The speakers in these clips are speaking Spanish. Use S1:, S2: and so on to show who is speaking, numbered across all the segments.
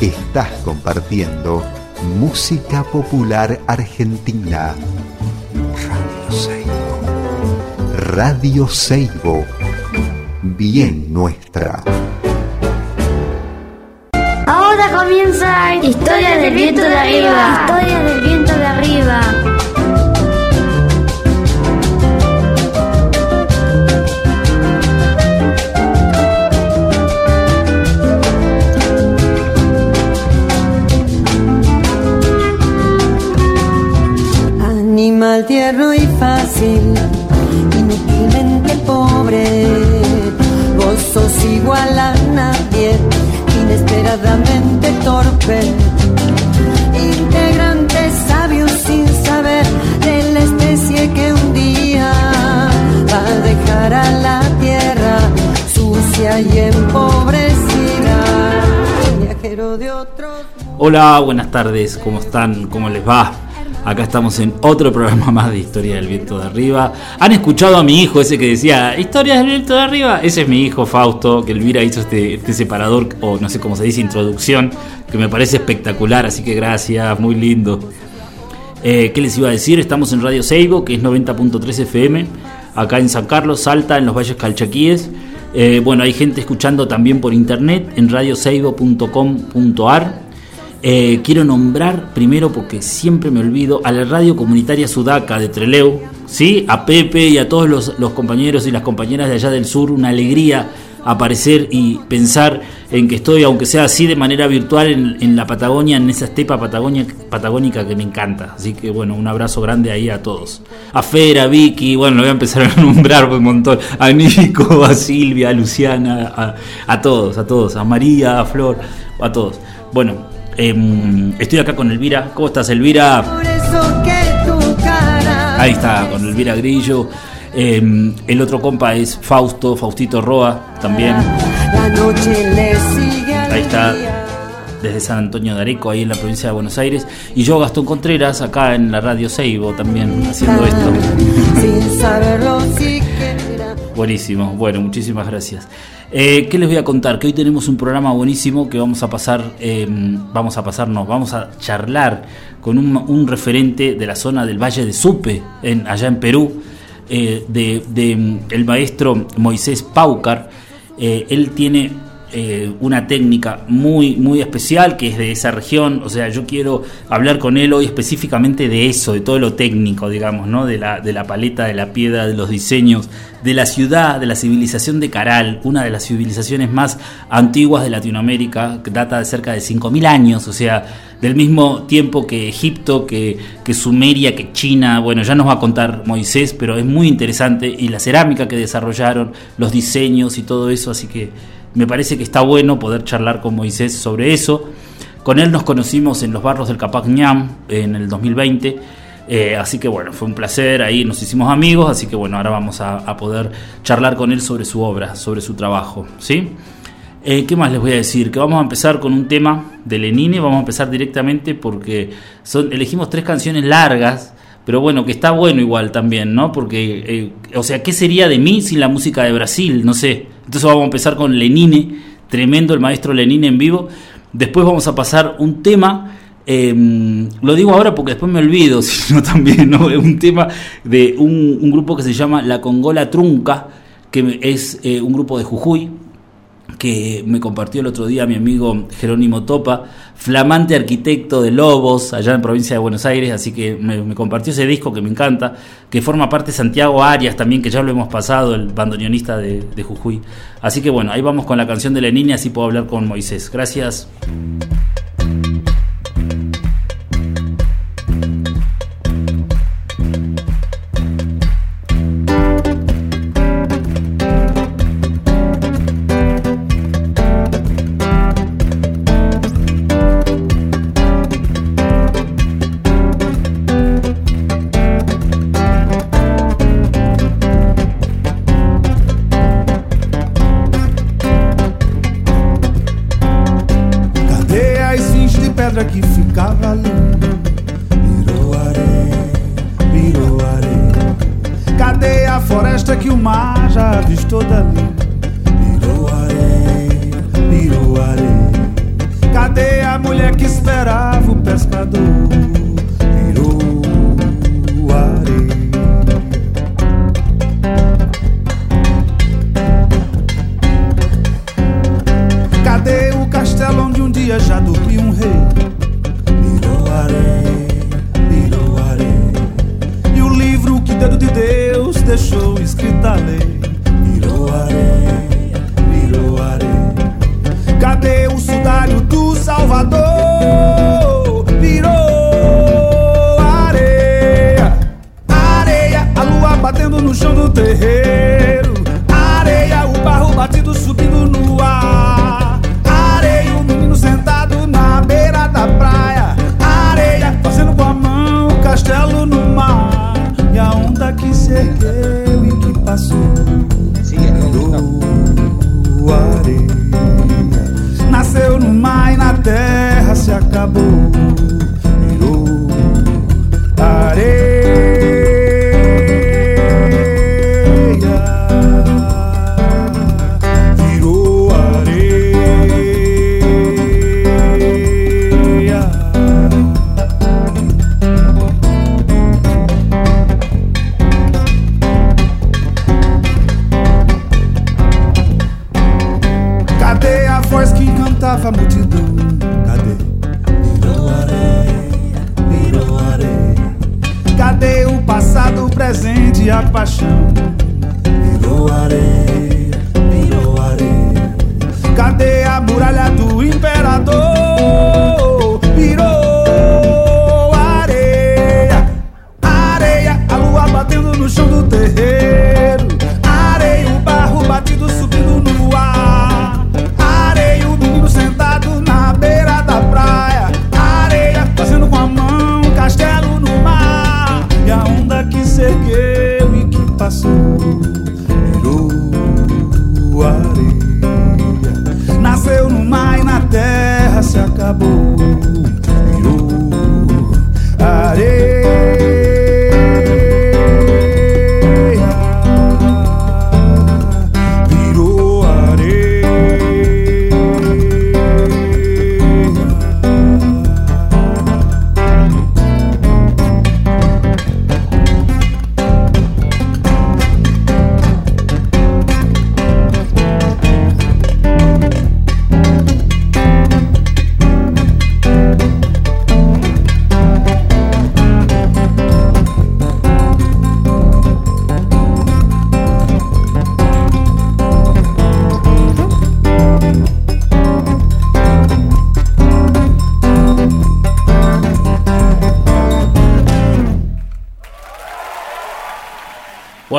S1: Estás compartiendo música popular argentina. Radio Seibo. Radio Seibo. Bien nuestra.
S2: Ahora comienza Historia del viento de arriba. Historia del viento de arriba.
S3: Igual a nadie, inesperadamente torpe. Integrante sabio sin saber de la especie que un día va a dejar a la tierra sucia y empobrecida. Viajero de otros.
S4: Hola, buenas tardes, ¿cómo están? ¿Cómo les va? Acá estamos en otro programa más de Historia del Viento de Arriba. ¿Han escuchado a mi hijo ese que decía Historia del Viento de Arriba? Ese es mi hijo Fausto, que Elvira hizo este, este separador, o no sé cómo se dice, introducción, que me parece espectacular, así que gracias, muy lindo. Eh, ¿Qué les iba a decir? Estamos en Radio Seibo, que es 90.3 FM, acá en San Carlos, Salta, en los Valles Calchaquíes. Eh, bueno, hay gente escuchando también por internet en radioseibo.com.ar. Eh, quiero nombrar primero, porque siempre me olvido, a la radio comunitaria Sudaca de Treleu, ¿sí? a Pepe y a todos los, los compañeros y las compañeras de allá del sur, una alegría aparecer y pensar en que estoy, aunque sea así de manera virtual, en, la Patagonia, en esa estepa patagónica que me encanta. Así que bueno, un abrazo grande ahí a todos. A Fer, a Vicky, bueno, lo voy a empezar a nombrar un montón. A Nico, a Silvia, a Luciana, a, a todos, a todos. A María, a Flor, a todos. Bueno, em, estoy acá con Elvira. ¿Cómo estás, Elvira? Ahí está, con Elvira Grillo. Em, el otro compa es Fausto, Faustito Roa, también. Ahí está, desde San Antonio de Areco, ahí en la provincia de Buenos Aires. Y yo, Gastón Contreras, acá en la radio Seibo, también haciendo esto. Buenísimo, bueno, muchísimas gracias. Eh, ¿Qué les voy a contar? Que hoy tenemos un programa buenísimo que vamos a pasar, eh, vamos a pasarnos, vamos a charlar con un, referente de la zona del Valle de Supe, allá en Perú, eh, de, mm, el maestro Moisés Paucar. Eh, él tiene eh, una técnica muy, muy especial que es de esa región. O sea, yo quiero hablar con él hoy específicamente de eso, de todo lo técnico, digamos, ¿no? De la, de la paleta, de la piedra, de los diseños, de la ciudad, de la civilización de Caral, una de las civilizaciones más antiguas de Latinoamérica, que data de cerca de 5.000 años, o sea, del mismo tiempo que Egipto, que, que Sumeria, que China. Bueno, ya nos va a contar Moisés, pero es muy interesante. Y la cerámica que desarrollaron, los diseños y todo eso, así que me parece que está bueno poder charlar con Moisés sobre eso. Con él nos conocimos en los barros del Capac Ñam en el 2020. eh, así que bueno, fue un placer, ahí nos hicimos amigos, así que bueno, ahora vamos a, poder charlar con él sobre su obra, sobre su trabajo, ¿sí? Eh, ¿Qué más les voy a decir? Que vamos a empezar con un tema de Lenine, vamos a empezar directamente porque son, elegimos tres canciones largas, pero bueno, que está bueno igual también, ¿no? Porque, eh, o sea, ¿qué sería de mí sin la música de Brasil? No sé. Entonces vamos a empezar con Lenine, tremendo el maestro Lenine en vivo. Después vamos a pasar un tema, eh, lo digo ahora porque después me olvido, sino también, ¿no? Un tema de un, un grupo que se llama La Congola Trunca, que es eh, un grupo de Jujuy, que me compartió el otro día mi amigo Jerónimo Topa, flamante arquitecto de Lobos, allá en provincia de Buenos Aires, así que me, compartió ese disco que me encanta, que forma parte de Santiago Arias también, que ya lo hemos pasado, el bandoneonista de, de Jujuy. Así que bueno, ahí vamos con la canción de Lenin y así puedo hablar con Moisés. Gracias.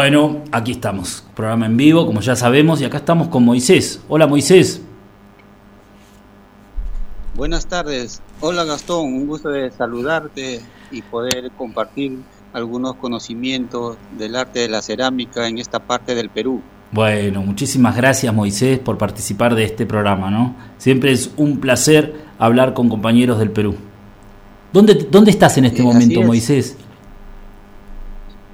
S4: Bueno, aquí estamos, programa en vivo, como ya sabemos, y acá estamos con Moisés. Hola Moisés.
S5: Buenas tardes. Hola Gastón, un gusto de saludarte y poder compartir algunos conocimientos del arte de la cerámica en esta parte del Perú.
S4: Bueno, muchísimas gracias Moisés por participar de este programa, ¿no? Siempre es un placer hablar con compañeros del Perú. ¿Dónde, dónde estás en este
S5: Eh,
S4: momento,
S5: es.
S4: Moisés?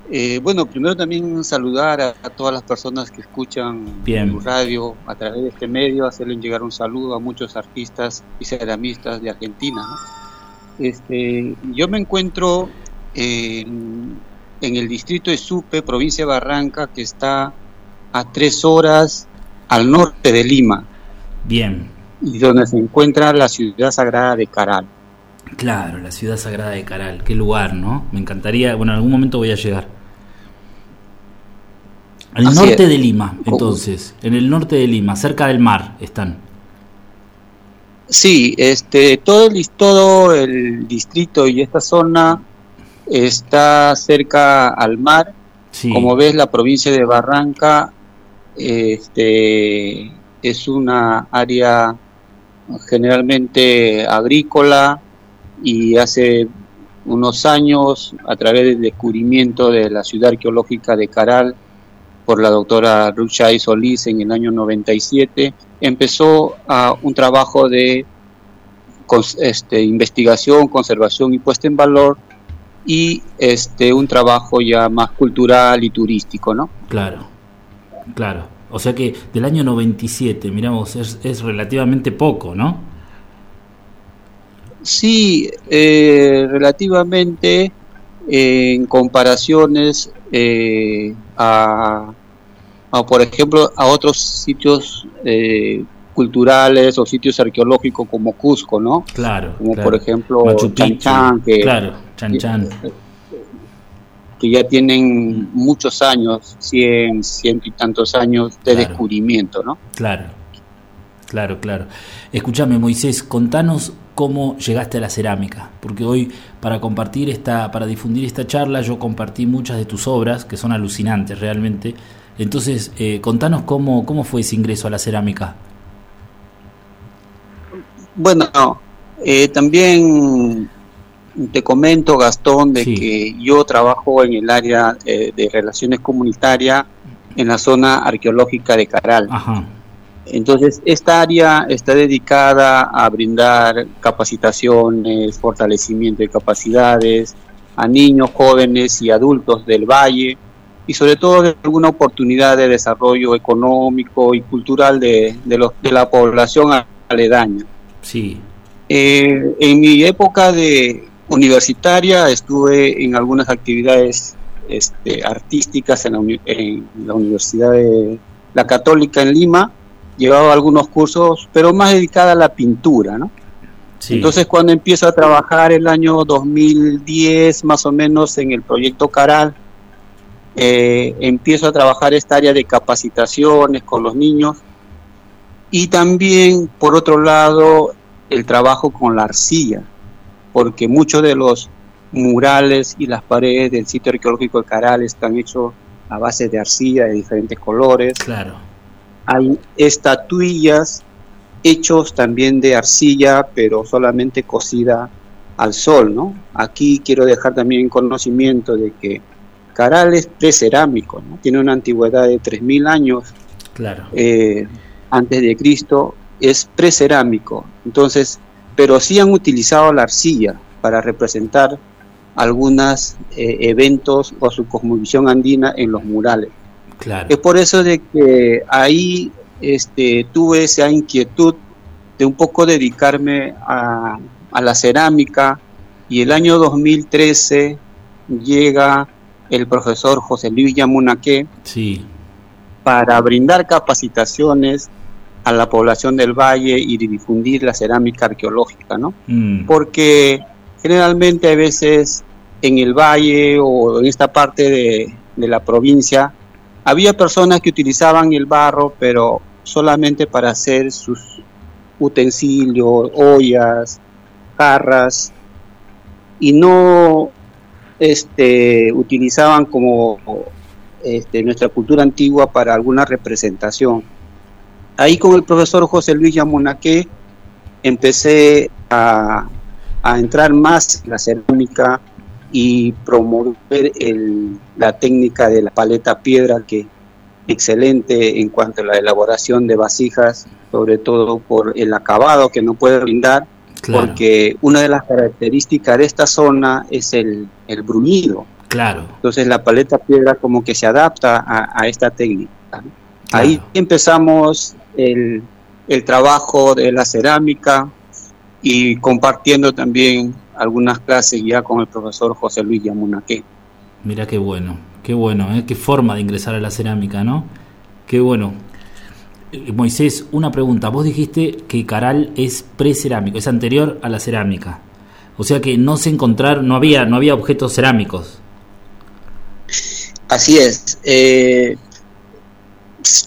S5: Eh, bueno, primero también saludar a, a todas las personas que escuchan
S4: Bien.
S5: tu radio a través de este medio, hacerle llegar un saludo a muchos artistas y ceramistas de Argentina. ¿no? Este, yo me encuentro en, en el distrito de Supe, provincia de Barranca, que está a tres horas al norte de Lima
S4: Bien,
S5: y donde se encuentra la ciudad sagrada de Caral.
S4: claro, la ciudad sagrada de Caral, qué lugar, ¿no? Me encantaría, bueno, en algún momento voy a llegar. Al
S5: Así
S4: norte
S5: es.
S4: de Lima, entonces, en el norte de Lima, cerca del mar están.
S5: Sí, este, todo el, todo el distrito y esta zona está cerca al mar.
S4: Sí,
S5: Como ves, la provincia de Barranca este, es una área generalmente agrícola y hace unos años, a través del descubrimiento de la ciudad arqueológica de Caral por la doctora Ruchay Solís en el año 97, empezó a un trabajo de este, investigación, conservación y puesta en valor y este un trabajo ya más cultural y turístico, ¿no?
S4: claro, claro. O sea que del año 97, miramos, es, es relativamente poco, ¿no?
S5: Sí, eh, relativamente en comparaciones eh, a, a, por ejemplo, a otros sitios eh, culturales o sitios arqueológicos como Cusco, ¿no?
S4: Claro.
S5: Como
S4: claro.
S5: por ejemplo
S4: Machu
S5: Chan
S4: Picchu.
S5: Chan, que,
S4: Claro, Chan Chan.
S5: que ya tienen muchos años, cien, ciento y tantos años de
S4: Claro.
S5: descubrimiento, ¿no?
S4: Claro, claro, claro. Escúchame, Moisés, contanos cómo llegaste a la cerámica, porque hoy para compartir esta, para difundir esta charla, yo compartí muchas de tus obras que son alucinantes realmente. Entonces, eh, contanos cómo, cómo fue ese ingreso a la cerámica.
S5: Bueno, eh, también te comento, Gastón, de
S4: Sí.
S5: que yo trabajo en el área eh, de relaciones comunitarias en la zona arqueológica de Caral.
S4: Ajá,
S5: Entonces, esta área está dedicada a brindar capacitaciones, fortalecimiento de capacidades a niños, jóvenes y adultos del valle y sobre todo de alguna oportunidad de desarrollo económico y cultural de, de los- de la población aledaña.
S4: sí,
S5: Eh, en mi época de universitaria estuve en algunas actividades este, artísticas en la, en la Universidad de la Católica en Lima. Llevaba algunos cursos, pero más dedicada a la pintura, ¿no?
S4: sí.
S5: Entonces cuando empiezo a trabajar el año 2010, más o menos en el proyecto Caral, eh, empiezo a trabajar esta área de capacitaciones con los niños y también, por otro lado, el trabajo con la arcilla, porque muchos de los murales y las paredes del sitio arqueológico de Caral están hechos a base de arcilla de diferentes colores
S4: claro,
S5: hay estatuillas hechos también de arcilla, pero solamente cocida al sol, ¿no? Aquí quiero dejar también conocimiento de que Caral es precerámico, ¿no? Tiene una antigüedad de 3.000 años
S4: claro,
S5: eh, antes de Cristo, es precerámico. Entonces, pero sí han utilizado la arcilla para representar algunos eventos o su cosmovisión andina en los murales.
S4: Claro.
S5: Es por eso de que ahí este, tuve esa inquietud de un poco dedicarme a, a la cerámica y el año 2013 llega el profesor José Luis Yamunaque
S4: Sí,
S5: para brindar capacitaciones a la población del valle y difundir la cerámica arqueológica, ¿no?
S4: mm,
S5: porque generalmente a veces en el valle o en esta parte de, de la provincia había personas que utilizaban el barro, pero solamente para hacer sus utensilios, ollas, jarras, y no este, utilizaban como este, nuestra cultura antigua para alguna representación. Ahí con el profesor José Luis Yamunaque empecé a, a entrar más en la cerámica y promover el- la técnica de la paleta piedra, que excelente en cuanto a la elaboración de vasijas, sobre todo por el acabado que no puede brindar,
S4: claro,
S5: porque una de las características de esta zona es el, el bruñido.
S4: claro,
S5: Entonces la paleta piedra como que se adapta a, a esta técnica.
S4: Claro.
S5: Ahí empezamos el, el trabajo de la cerámica y compartiendo también algunas clases ya con el profesor José Luis Yamunaque.
S4: Mira qué bueno, qué bueno, ¿eh? qué forma de ingresar a la cerámica, ¿no? Qué bueno. Eh, Moisés, una pregunta. Vos dijiste que Caral es precerámico, es anterior a la cerámica. O sea que no se encontraron, no había, no había objetos cerámicos.
S5: Así es. eh,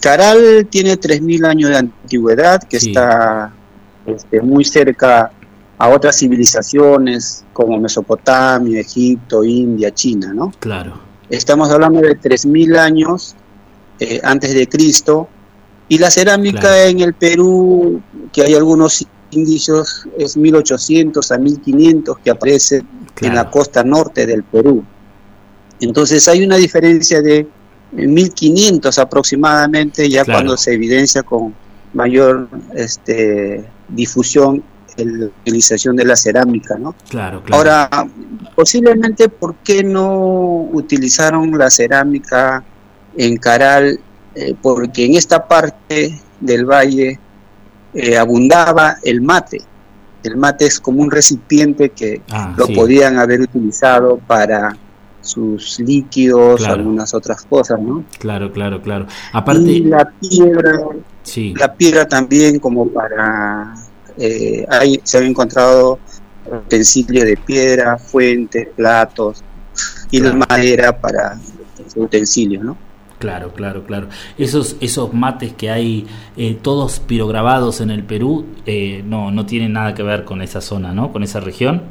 S5: Caral tiene 3.000 años de antigüedad, que
S4: Sí.
S5: está este, muy cerca a otras civilizaciones como Mesopotamia, Egipto, India, China, ¿no?
S4: Claro,
S5: Estamos hablando de 3.000 años eh, antes de Cristo. Y la cerámica
S4: Claro.
S5: en el Perú, que hay algunos indicios, es 1800 a 1500 que aparece en la costa norte del Perú. Entonces hay una diferencia de eh, 1500 aproximadamente, ya
S4: Claro.
S5: cuando se evidencia con mayor este, difusión la utilización de la cerámica, ¿no?
S4: Claro, claro.
S5: Ahora, posiblemente, ¿por qué no utilizaron la cerámica en Caral? Eh, porque en esta parte del valle eh, abundaba el mate. el mate es como un recipiente que
S4: Ah,
S5: lo
S4: sí.
S5: podían haber utilizado para sus líquidos,
S4: Claro.
S5: algunas otras cosas, ¿no?
S4: Claro, claro, claro.
S5: Y
S4: Aparte,
S5: la piedra,
S4: sí,
S5: la piedra también como para, eh, hay, se han encontrado utensilios de piedra, fuentes, platos y la madera para utensilios, ¿no?
S4: claro, claro, claro. Esos, esos mates que hay eh, todos pirograbados en el Perú, eh, no, no tienen nada que ver con esa zona, ¿no? Con esa región.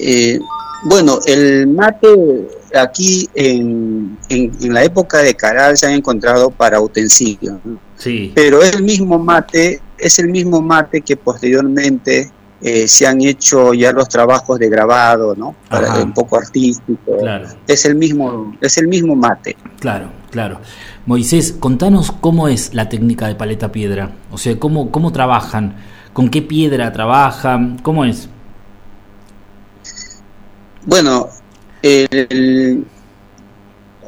S5: Eh, bueno, el mate aquí en, en, en la época de Caral se han encontrado para utensilios, ¿no?
S4: Sí,
S5: pero el mismo mate, es el mismo mate que posteriormente eh, se han hecho ya los trabajos de grabado, ¿no? Para
S4: Ajá.
S5: un poco artístico.
S4: claro.
S5: Es el mismo, es el mismo mate.
S4: Claro, claro. Moisés, contanos cómo es la técnica de paleta piedra. O sea, cómo, cómo trabajan, con qué piedra trabajan, cómo es.
S5: Bueno, el-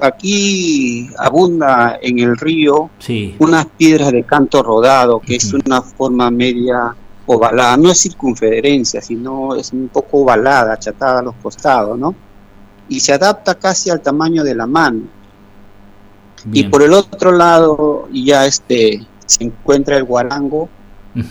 S5: aquí abunda en el río
S4: Sí,
S5: unas piedras de canto rodado, que es una forma media ovalada, no es circunferencia, sino es un poco ovalada, achatada a los costados, ¿no? Y se adapta casi al tamaño de la mano. Y por el otro lado ya este se encuentra el guarango,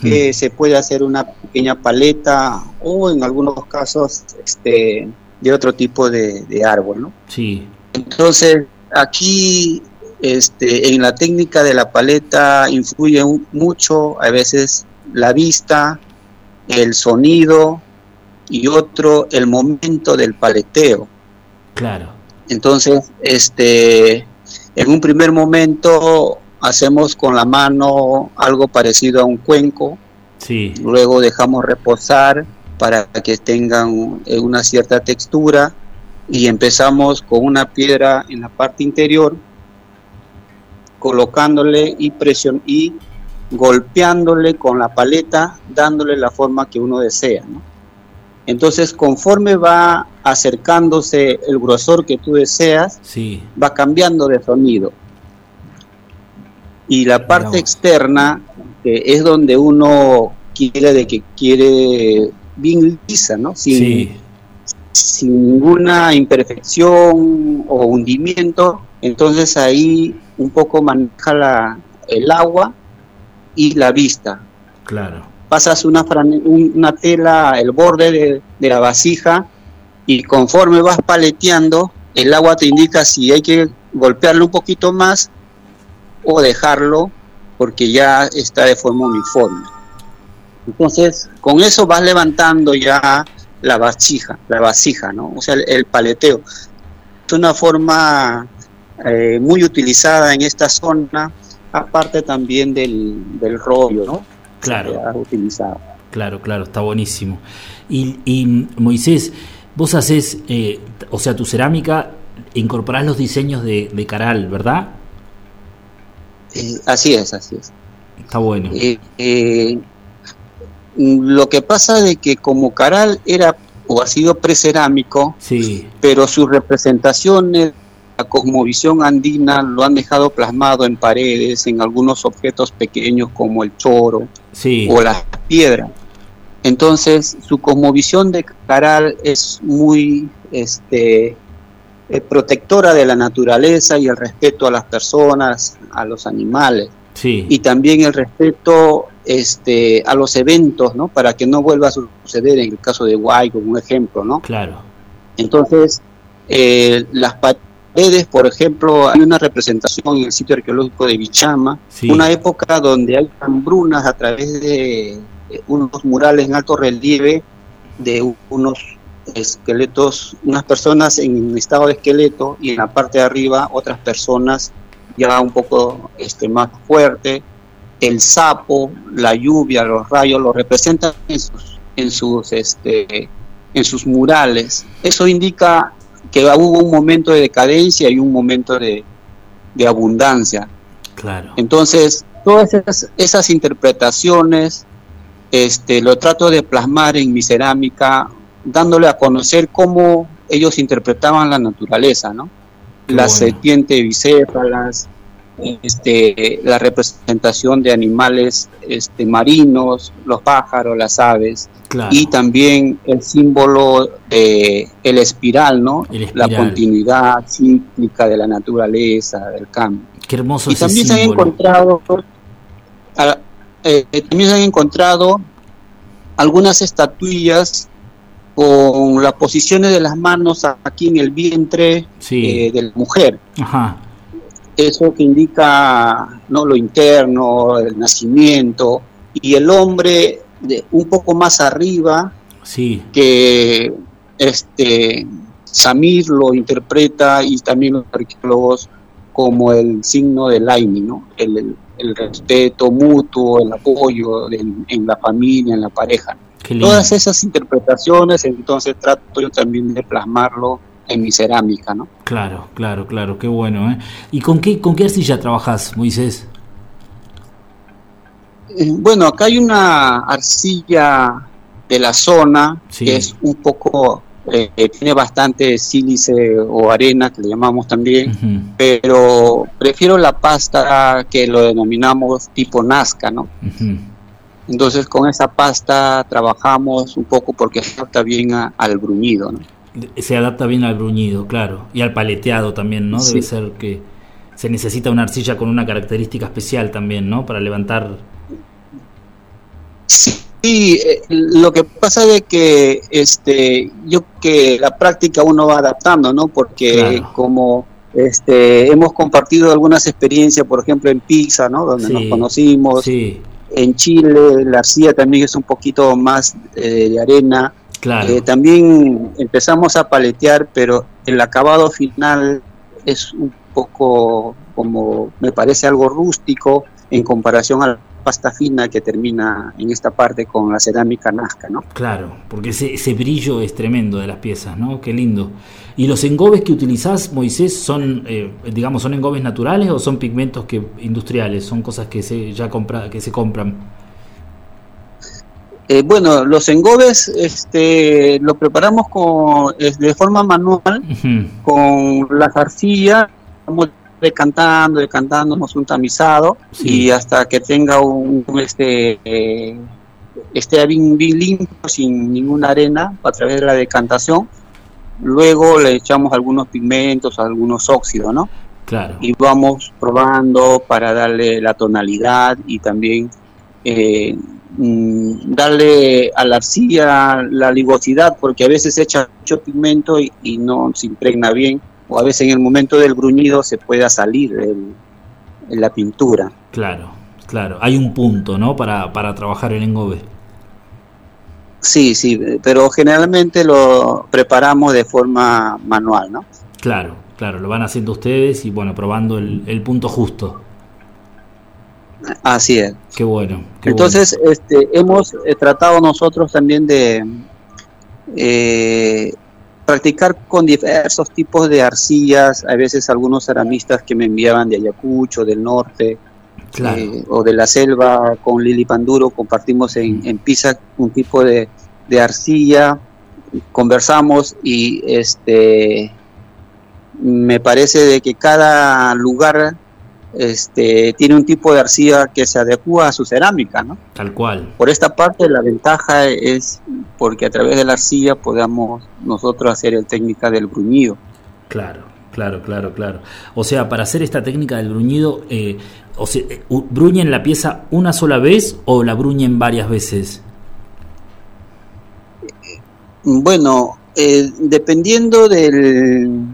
S5: que se puede hacer una pequeña paleta o en algunos casos este de otro tipo de, de árbol, ¿no?
S4: Sí,
S5: Entonces, aquí este, en la técnica de la paleta influye un- mucho, a veces la vista, el sonido y otro, el momento del paleteo.
S4: claro.
S5: Entonces, este, en un primer momento hacemos con la mano algo parecido a un cuenco,
S4: Sí,
S5: luego dejamos reposar para que tengan eh, una cierta textura y empezamos con una piedra en la parte interior colocándole y presion y golpeándole con la paleta dándole la forma que uno desea ¿no? entonces conforme va acercándose el grosor que tú deseas
S4: sí,
S5: va cambiando de sonido. Y la parte externa es donde uno quiere de que quiere bien lisa, ¿no? Sin,
S4: sí,
S5: sin ninguna imperfección o hundimiento. Entonces ahí un poco maneja la, el agua y la vista.
S4: claro.
S5: Pasas una, una tela, el borde de, de la vasija y conforme vas paleteando, el agua te indica si hay que golpearlo un poquito más o dejarlo porque ya está de forma uniforme. Entonces, con eso vas levantando ya la vasija, la vasija, ¿no? O sea, el, el paleteo. Es una forma eh, muy utilizada en esta zona, aparte también del, del rollo, ¿no?
S4: Claro.
S5: Se ha utilizado.
S4: Claro, claro, está buenísimo. Y, y, Moisés, vos haces, eh, o sea, tu cerámica, incorporás los diseños de, de Caral, ¿verdad?
S5: Eh, así es, así es.
S4: Está bueno.
S5: Eh, eh, lo que pasa de que como Caral era o ha sido precerámico,
S4: Sí,
S5: pero sus representaciones, la cosmovisión andina lo han dejado plasmado en paredes, en algunos objetos pequeños como el choro
S4: sí,
S5: o las piedras. Entonces, su cosmovisión de Caral es muy este, eh, protectora de la naturaleza y el respeto a las personas, a los animales.
S4: Sí,
S5: y también el respeto este, a los eventos, ¿no? Para que no vuelva a suceder en el caso de Guay, como un ejemplo, ¿no?
S4: claro.
S5: Entonces, eh, las paredes, por ejemplo, hay una representación en el sitio arqueológico de Bichama,
S4: Sí.
S5: una época donde hay hambrunas a través de unos murales en alto relieve de unos esqueletos, unas personas en estado de esqueleto y en la parte de arriba otras personas ya un poco este, más fuerte. El sapo, la lluvia, los rayos lo representan en sus, en sus, este, en sus murales. Eso indica que hubo un momento de decadencia y un momento de, de abundancia.
S4: Claro.
S5: Entonces, todas esas, esas interpretaciones este, lo trato de plasmar en mi cerámica, dándole a conocer cómo ellos interpretaban la naturaleza, ¿no?
S4: Qué bueno.
S5: serpientes bicéfalas, este, la representación de animales este, marinos, los pájaros, las aves,
S4: Claro.
S5: y también el símbolo de el espiral, ¿no?
S4: El espiral.
S5: La continuidad cíclica de la naturaleza, del cambio.
S4: Qué hermoso
S5: Y
S4: ese
S5: también se han encontrado, eh, también se han encontrado algunas estatuillas con las posiciones de las manos aquí en el vientre
S4: Sí.
S5: eh, de la mujer.
S4: Ajá.
S5: Eso que indica no lo interno, el nacimiento, y el hombre de, un poco más arriba
S4: Sí.
S5: que este Samir lo interpreta y también los arqueólogos como el signo del Aini, ¿no? El, el- el respeto mutuo, el apoyo en, en la familia, en la pareja. Todas esas interpretaciones, entonces trato yo también de plasmarlo en mi cerámica, ¿no?
S4: Claro, claro, claro, qué bueno, ¿eh? ¿Y con qué, con qué arcilla trabajas, Moisés?
S5: Eh, Bueno, acá hay una arcilla de la zona
S4: Sí.
S5: que es un poco, eh, tiene bastante sílice o arena, que le llamamos también, pero prefiero la pasta que lo denominamos tipo Nazca, ¿no? Entonces con esa pasta trabajamos un poco porque adapta bien a- al bruñido, ¿no?
S4: Se adapta bien al bruñido, claro. Y al paleteado también, ¿no? Debe
S5: Sí.
S4: ser que se necesita una arcilla con una característica especial también, ¿no? Para levantar.
S5: Sí, eh, lo que pasa es que este, yo que la práctica uno va adaptando, ¿no? Porque
S4: Claro.
S5: como este, hemos compartido algunas experiencias, por ejemplo en Pizza, ¿no? Donde
S4: Sí.
S5: nos conocimos.
S4: Sí,
S5: En Chile la arcilla también es un poquito más eh, de arena.
S4: Claro.
S5: Eh, también empezamos a paletear, pero el acabado final es un poco como, me parece algo rústico en comparación a la pasta fina que termina en esta parte con la cerámica nazca, ¿no?
S4: Claro, porque ese, ese brillo es tremendo de las piezas, ¿no? Qué lindo. ¿Y los engobes que utilizás, Moisés, son, eh, digamos, son engobes naturales o son pigmentos que industriales? Son cosas que se ya compra, que se compran.
S5: Eh, bueno, los engobes este, lo preparamos con, es de forma manual con las arcillas, vamos decantando, decantando, hacemos un tamizado
S4: Sí.
S5: y hasta que tenga un, un, este eh, esté bien, bien limpio, sin ninguna arena, a través de la decantación. Luego le echamos algunos pigmentos, algunos óxidos, ¿no?
S4: Claro.
S5: Y vamos probando para darle la tonalidad y también eh, darle a la arcilla la ligosidad, porque a veces se echa mucho pigmento y, y no se impregna bien, o a veces en el momento del gruñido se pueda salir el- en la pintura.
S4: Claro, claro. Hay un punto, ¿no? Para, para trabajar el engobe.
S5: Sí, sí, pero generalmente lo preparamos de forma manual, ¿no?
S4: Claro, claro. Lo van haciendo ustedes y, bueno, probando el, el punto justo.
S5: Así es.
S4: Qué bueno. qué
S5: Entonces, este, hemos eh, tratado nosotros también de eh, practicar con diversos tipos de arcillas. A veces algunos ceramistas que me enviaban de Ayacucho, del norte.
S4: Claro.
S5: eh, o de la selva con Lili Panduro, compartimos en, en Pisa un tipo de, de arcilla, conversamos y este me parece de que cada lugar este, tiene un tipo de arcilla que se adecua a su cerámica, ¿no?
S4: Tal cual.
S5: Por esta parte la ventaja es porque a través de la arcilla podamos nosotros hacer el técnica del bruñido.
S4: Claro, claro, claro, claro. O sea, para hacer esta técnica del bruñido, eh, o sea, eh, ¿bruñen la pieza una sola vez o la bruñen varias veces?
S5: Bueno, eh, dependiendo del,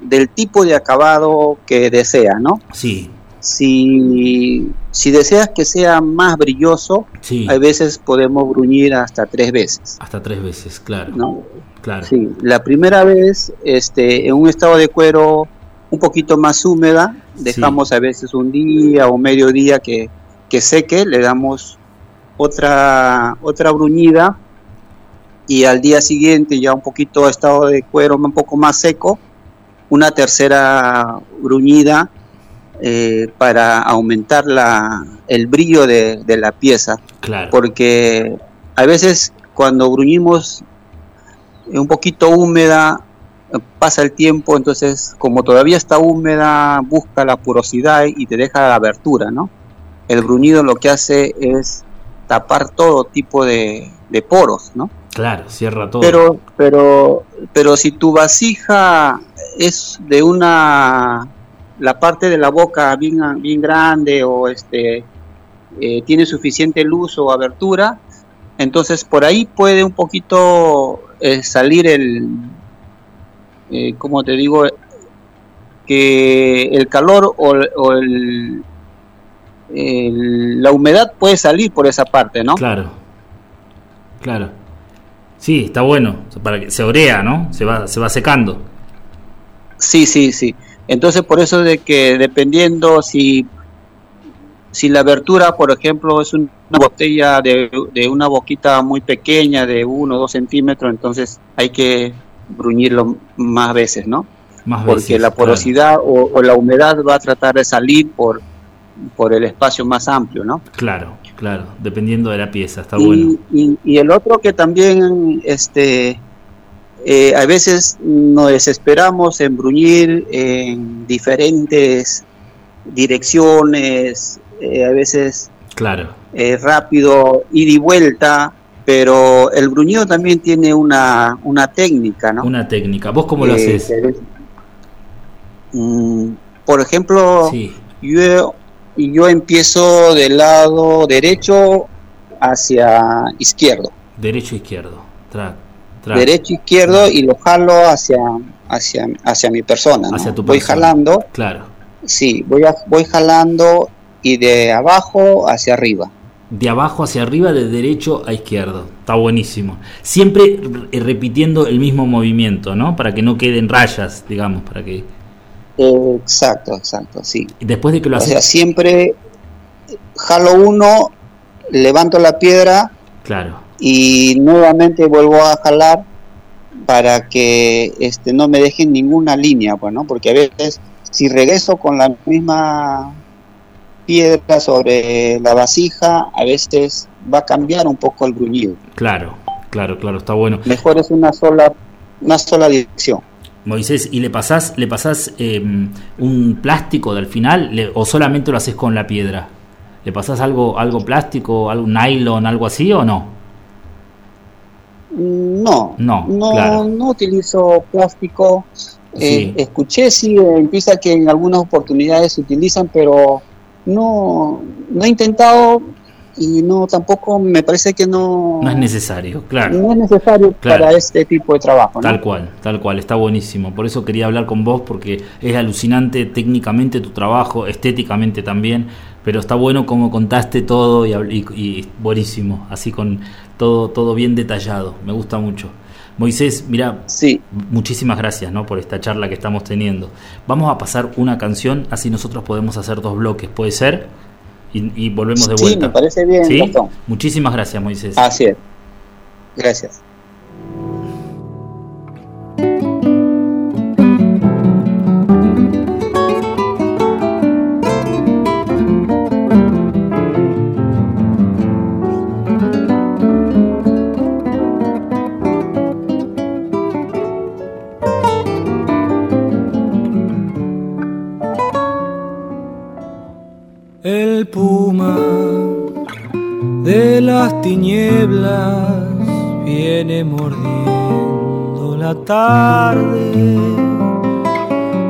S5: del tipo de acabado que desea, ¿no?
S4: Sí,
S5: Si, si deseas que sea más brilloso,
S4: sí.
S5: hay veces podemos bruñir hasta tres veces,
S4: Hasta tres veces, claro.
S5: ¿no?
S4: Claro.
S5: Sí, la primera vez, este, en un estado de cuero un poquito más húmeda, dejamos a veces un día o medio día que, que seque, le damos otra, otra bruñida y al día siguiente ya un poquito estado de cuero un poco más seco, una tercera bruñida eh, para aumentar la, el brillo de, de la pieza
S4: Claro.
S5: porque a veces cuando bruñimos un poquito húmeda pasa el tiempo, entonces como todavía está húmeda, busca la porosidad y te deja la abertura, ¿no? El bruñido lo que hace es tapar todo tipo de, de poros, ¿no?
S4: Claro, cierra todo.
S5: Pero, pero, pero si tu vasija es de una, la parte de la boca bien, bien grande o este, eh, tiene suficiente luz o abertura, entonces por ahí puede un poquito eh, salir el, eh, como te digo, que el calor o, o el, el- la humedad puede salir por esa parte, ¿no?
S4: Claro. Claro. Sí, está bueno. Para que se orea, ¿no? Se va, se va secando.
S5: Sí, sí, sí. Entonces por eso de que dependiendo si si la abertura, por ejemplo, es un- una botella de, de una boquita muy pequeña, de uno o dos centímetros, entonces hay que bruñirlo más veces, ¿no?
S4: Más
S5: Porque
S4: veces,
S5: la
S4: claro.
S5: porosidad o, o la humedad va a tratar de salir por, por el espacio más amplio, ¿no?
S4: Claro, claro. Dependiendo de la pieza, está
S5: y,
S4: bueno.
S5: y- y el otro que también, este, eh, a veces nos desesperamos en bruñir en diferentes direcciones, eh, a veces
S4: Claro.
S5: eh, rápido, ida y vuelta, pero el bruñido también tiene una, una técnica, ¿no?
S4: Una técnica. ¿Vos cómo lo
S5: Eh,
S4: haces?
S5: Mm, por ejemplo,
S4: Sí.
S5: yo, yo empiezo del lado derecho hacia izquierdo.
S4: Derecho izquierdo. Tra, tra.
S5: derecho izquierdo y lo jalo hacia hacia hacia mi persona ¿no?
S4: Hacia tu
S5: voy
S4: persona.
S5: jalando
S4: Claro.
S5: sí voy a- voy jalando y de abajo hacia arriba
S4: De abajo hacia arriba, de derecho a izquierdo. Está buenísimo. Siempre re- repitiendo el mismo movimiento, ¿no? Para que no queden rayas, digamos, para que
S5: exacto exacto sí
S4: después de que lo
S5: o
S4: haces,
S5: sea siempre jalo uno levanto la piedra
S4: claro,
S5: y nuevamente vuelvo a jalar para que este no me dejen ninguna línea pues no porque a veces si regreso con la misma piedra sobre la vasija a veces va a cambiar un poco el gruñido
S4: claro, claro, claro, está bueno.
S5: mejor es una sola una sola dirección
S4: Moisés, ¿y le pasás, le pasás eh, un plástico del final le- o solamente lo haces con la piedra? ¿Le pasás algo, algo plástico, algo nylon, algo así o no?
S5: No
S4: No,
S5: no,
S4: claro.
S5: no utilizo plástico
S4: Sí.
S5: Eh, escuché sí empieza que en algunas oportunidades se utilizan pero no no he intentado y no tampoco me parece que no
S4: No es necesario, claro.
S5: no es necesario
S4: Claro.
S5: para este tipo de trabajo ¿no?
S4: Tal cual, tal cual, está buenísimo. Por eso quería hablar con vos porque es alucinante técnicamente tu trabajo, estéticamente también, pero está bueno como contaste todo y, y- y buenísimo, así con todo, todo bien detallado, me gusta mucho. Moisés, mira,
S5: sí
S4: muchísimas gracias ¿no? por esta charla que estamos teniendo. Vamos a pasar una canción, así nosotros podemos hacer dos bloques, ¿puede ser? Y, y volvemos de
S5: sí
S4: vuelta.
S5: me parece bien
S4: ¿Sí? Muchísimas gracias, Moisés.
S5: así es gracias
S6: tinieblas viene mordiendo la tarde.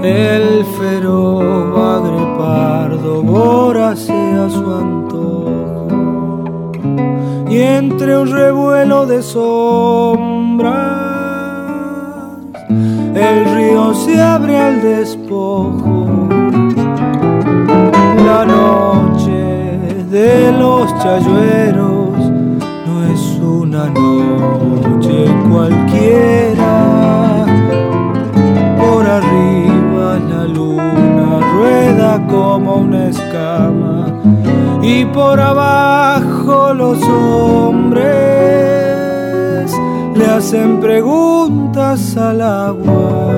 S6: El feroz bagre pardo voracea su antojo. Y entre un revuelo de sombras, el río se abre al despojo la noche de los chayueros una noche cualquiera. Por arriba la luna rueda como una escama y por abajo los hombres le hacen preguntas al agua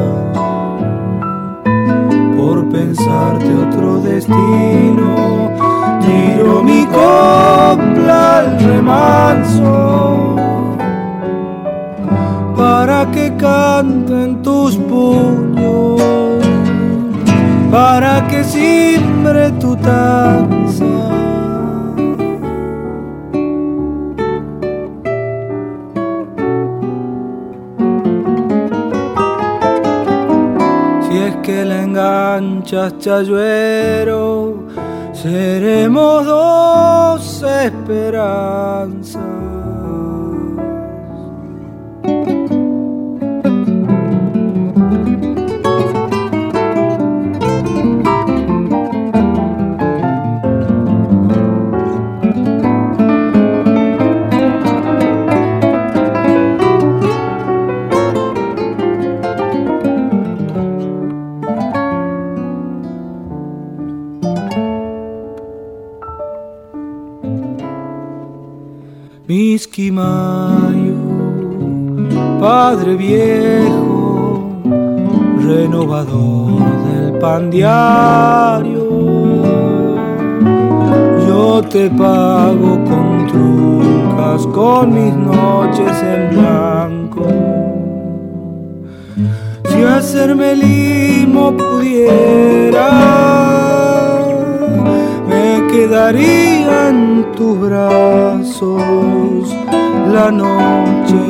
S6: por pensarte otro destino. Tiro mi copla al remanso que cante canten tus puños, para que simbre tu danza. Si es que le enganchas chayuero, seremos dos esperanzas. Misquimayo, Padre viejo, renovador del pan diario, yo te pago con truncas, con mis noches en blanco. Si hacerme limo pudiera, me quedaría en tus brazos la noche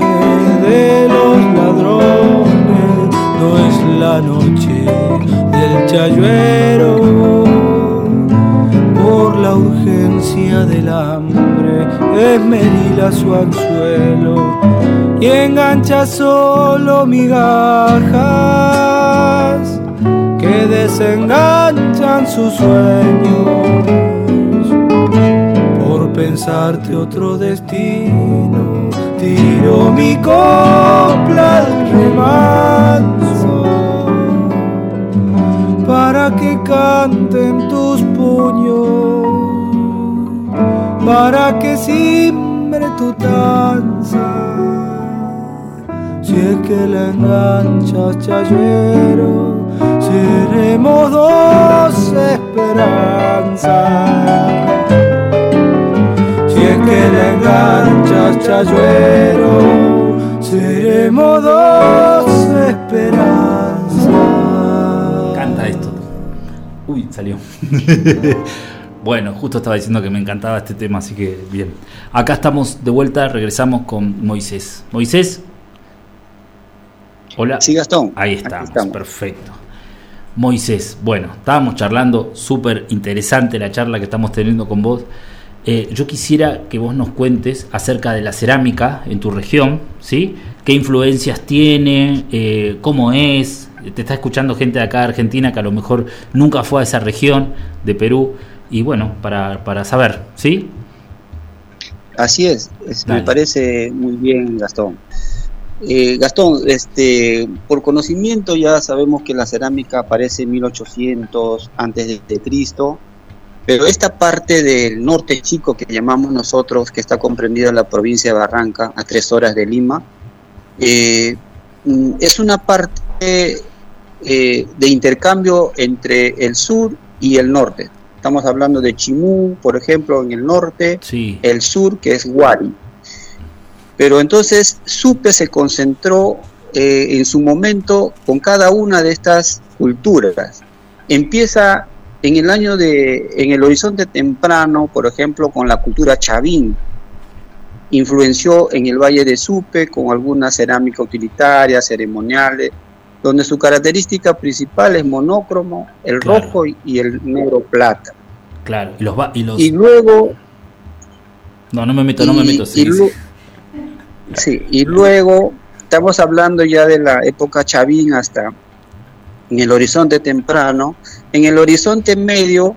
S6: de los ladrones, no es la noche del chayuero. Por la urgencia del hambre, esmerila su anzuelo y engancha solo migajas que desenganchan sus sueños pensarte otro destino. Tiro mi copla al remanso para que canten tus puños, para que simbre tu danza. Si es que la enganchas chayuero, seremos dos esperanzas. Que la enganchas chayuero, seremos dos esperanzas.
S4: Canta esto. Uy, salió. bueno, justo estaba diciendo que me encantaba este tema, así que bien. Acá estamos de vuelta, regresamos con Moisés. Moisés. Hola.
S5: Sí, Gastón.
S4: Ahí estamos. perfecto. Moisés, bueno, estábamos charlando, súper interesante la charla que estamos teniendo con vos. Eh, yo quisiera que vos nos cuentes acerca de la cerámica en tu región, ¿sí? ¿Qué influencias tiene? Eh, ¿Cómo es? Te está escuchando gente de acá de Argentina que a lo mejor nunca fue a esa región de Perú. Y bueno, para, para saber, ¿sí?
S5: Así es, es- me parece muy bien, Gastón. Eh, Gastón, este, por conocimiento ya sabemos que la cerámica aparece en 1800 antes de Cristo, pero esta parte del norte chico que llamamos nosotros, que está comprendida en la provincia de Barranca, a tres horas de Lima, eh, es una parte eh, de intercambio entre el sur y el norte. Estamos hablando de Chimú, por ejemplo, en el norte,
S4: Sí.
S5: el sur, que es Wari. Pero entonces Supe se concentró eh, en su momento con cada una de estas culturas. Empieza en el año de, en el horizonte temprano, por ejemplo, con la cultura chavín. Influenció en el Valle de Supe con alguna cerámica utilitaria, ceremoniales, donde su característica principal es monócromo, el
S4: Claro.
S5: rojo y- y el negro plata.
S4: Claro. Y los, va- y los
S5: Y luego
S4: No, no me meto, no me
S5: y-
S4: meto.
S5: y
S4: sí,
S5: lu-
S4: sí.
S5: sí, y luego estamos hablando ya de la época chavín hasta en el horizonte temprano. En el horizonte medio,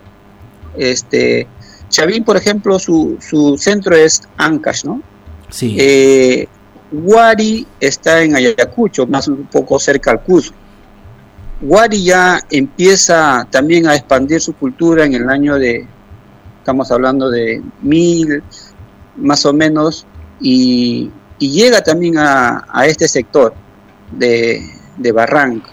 S5: este, Chavín, por ejemplo, su, su centro es Ancash, ¿no?
S4: Sí.
S5: Eh, Wari está en Ayacucho, más un poco cerca al Cusco. Wari ya empieza también a expandir su cultura en el año de, estamos hablando de mil, más o menos, y, y llega también a, a este sector de, de Barranca,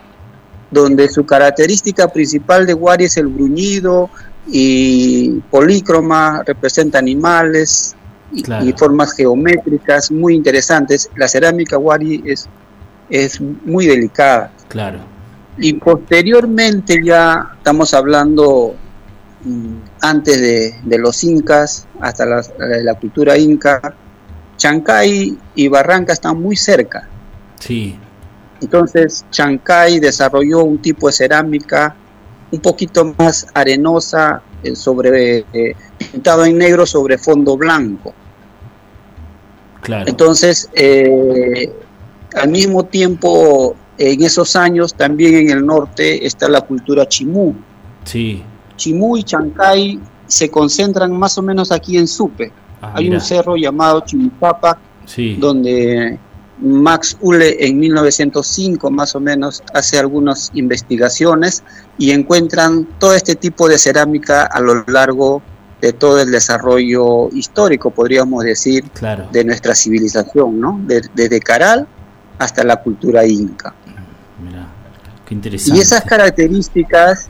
S5: donde su característica principal de Wari es el gruñido y polícroma, representa animales, y,
S4: Claro.
S5: y formas geométricas muy interesantes. La cerámica Wari es es muy delicada.
S4: Claro.
S5: Y posteriormente ya estamos hablando mm, antes de, de los incas, hasta la, la cultura inca, Chancay y Barranca están muy cerca.
S4: Sí.
S5: Entonces Chancay desarrolló un tipo de cerámica un poquito más arenosa, eh, sobre eh, pintado en negro sobre fondo blanco.
S4: Claro.
S5: Entonces, eh, al mismo tiempo, en esos años también en el norte está la cultura chimú.
S4: Sí.
S5: Chimú y Chancay se concentran más o menos aquí en Supe.
S4: Ah,
S5: Hay
S4: mira.
S5: un cerro llamado Chimupapa
S4: Sí.
S5: donde Max Ule en 1905 más o menos hace algunas investigaciones y encuentran todo este tipo de cerámica a lo largo de todo el desarrollo histórico, podríamos decir,
S4: Claro.
S5: de nuestra civilización, ¿no? De- desde Caral hasta la cultura inca.
S4: Mira. Qué interesante.
S5: Y esas características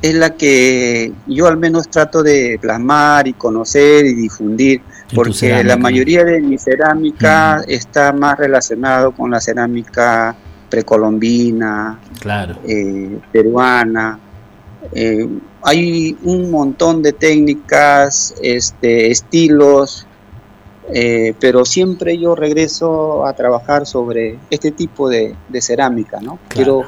S5: es la que yo al menos trato de plasmar y conocer y difundir, porque la mayoría de mi cerámica está más relacionado con la cerámica precolombina,
S4: Claro.
S5: eh, peruana. Eh, hay un montón de técnicas, este, estilos, eh, pero siempre yo regreso a trabajar sobre este tipo de, de cerámica, ¿no? Quiero